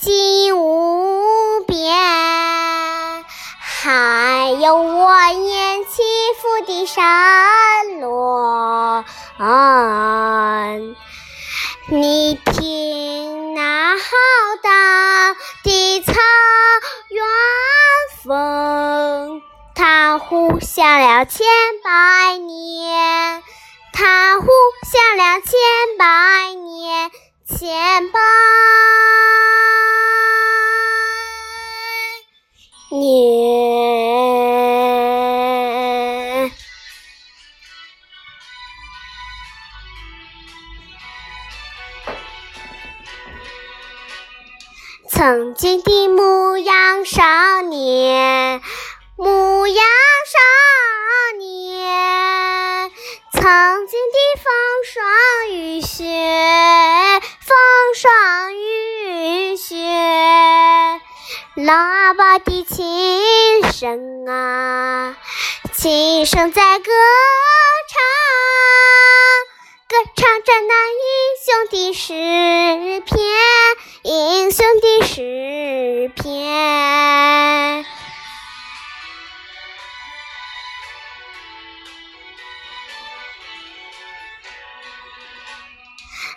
近无边，还有蜿蜒起伏的山峦。你听那浩荡的草原风，它呼啸了千百年，它呼啸了千百年，千百。曾经的牧羊少年，牧羊少年，曾经的风霜雨雪，风霜雨雪，喇叭的琴声啊，琴声在歌唱，歌唱着那英雄的诗篇，英雄的诗篇。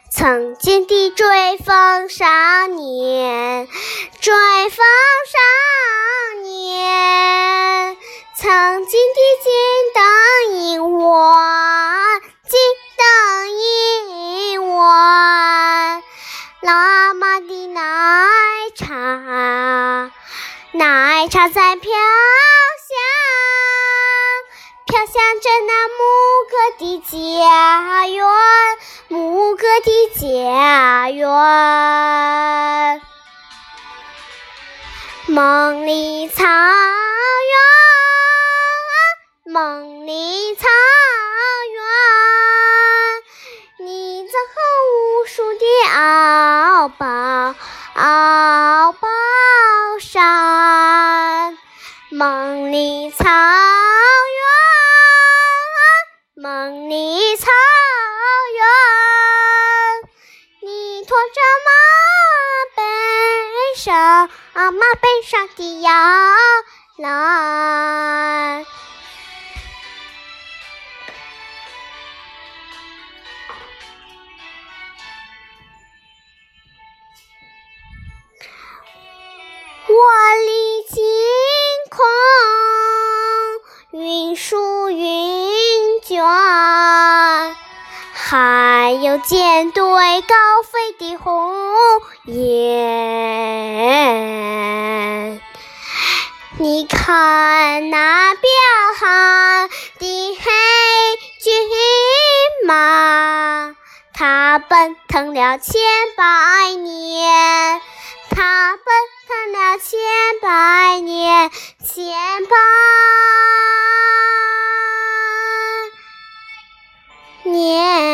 曾经的追风少年，追风少年，曾经的金灯银碗，妈妈的奶茶，奶茶在飘香，飘香着那牧歌的家园，牧歌的家园。梦里草原，梦里草草原，梦里草原，你驮着马背上，马背上的羊郎。又见对高飞的鸿雁。你看那彪悍的黑骏马，它奔腾了千百年，它奔腾了千百年。千百年。